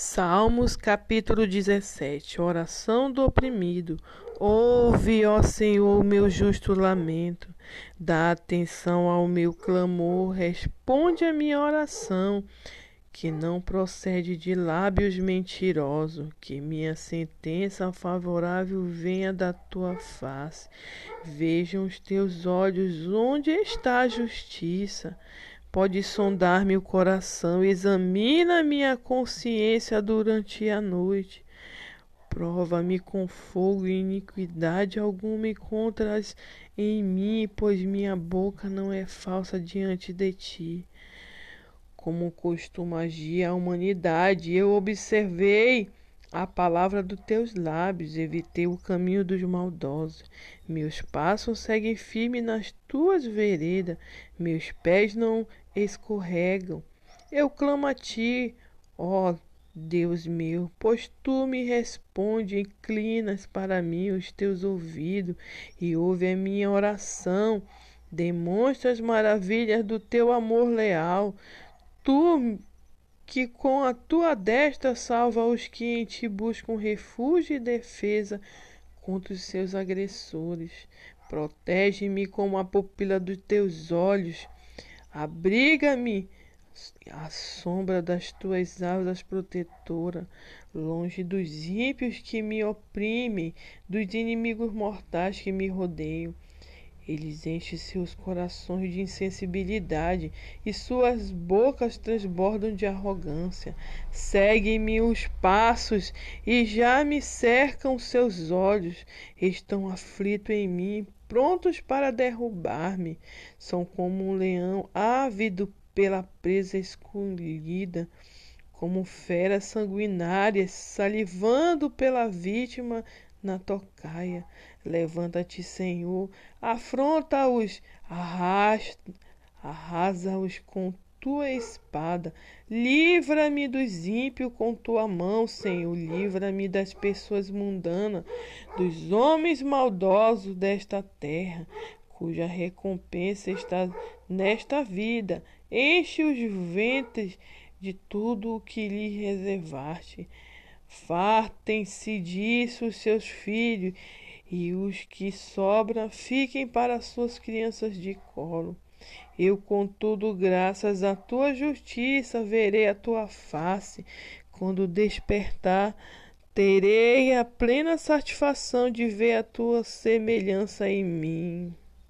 Salmos capítulo 17 Oração do oprimido. Ouve, ó Senhor, o meu justo lamento. Dá atenção ao meu clamor. Responde a minha oração, que não procede de lábios mentirosos. Que minha sentença favorável venha da tua face. Vejam os teus olhos onde está a justiça Pode sondar-me o coração, examina minha consciência durante a noite. Prova-me com fogo e iniquidade alguma encontras em mim, pois minha boca não é falsa diante de ti. Como costuma agir a humanidade, eu observei a palavra dos teus lábios, evitei o caminho dos maldosos. Meus passos seguem firme nas tuas veredas, meus pés não escorregam. Eu clamo a ti, ó Deus meu, pois tu me responde, inclinas para mim os teus ouvidos e ouve a minha oração. Demonstra as maravilhas do teu amor leal. Tu que com a tua destra salva os que em ti buscam refúgio e defesa contra os seus agressores. Protege-me como a pupila dos teus olhos. Abriga-me à sombra das tuas asas protetoras, longe dos ímpios que me oprimem, dos inimigos mortais que me rodeiam. Eles enchem seus corações de insensibilidade e suas bocas transbordam de arrogância. Seguem-me os passos e já me cercam seus olhos. Estão aflitos em mim, prontos para derrubar-me. São como um leão ávido pela presa escolhida, como feras sanguinárias salivando pela vítima na tocaia. Levanta-te, Senhor, afronta-os, arrasta, arrasa-os com tua espada. Livra-me dos ímpios com tua mão, Senhor. Livra-me das pessoas mundanas, dos homens maldosos desta terra, cuja recompensa está nesta vida. Enche os ventres de tudo o que lhe reservaste. Fartem-se disso os seus filhos, e os que sobram fiquem para suas crianças de colo. Eu, contudo, graças à tua justiça, verei a tua face. Quando despertar, terei a plena satisfação de ver a tua semelhança em mim.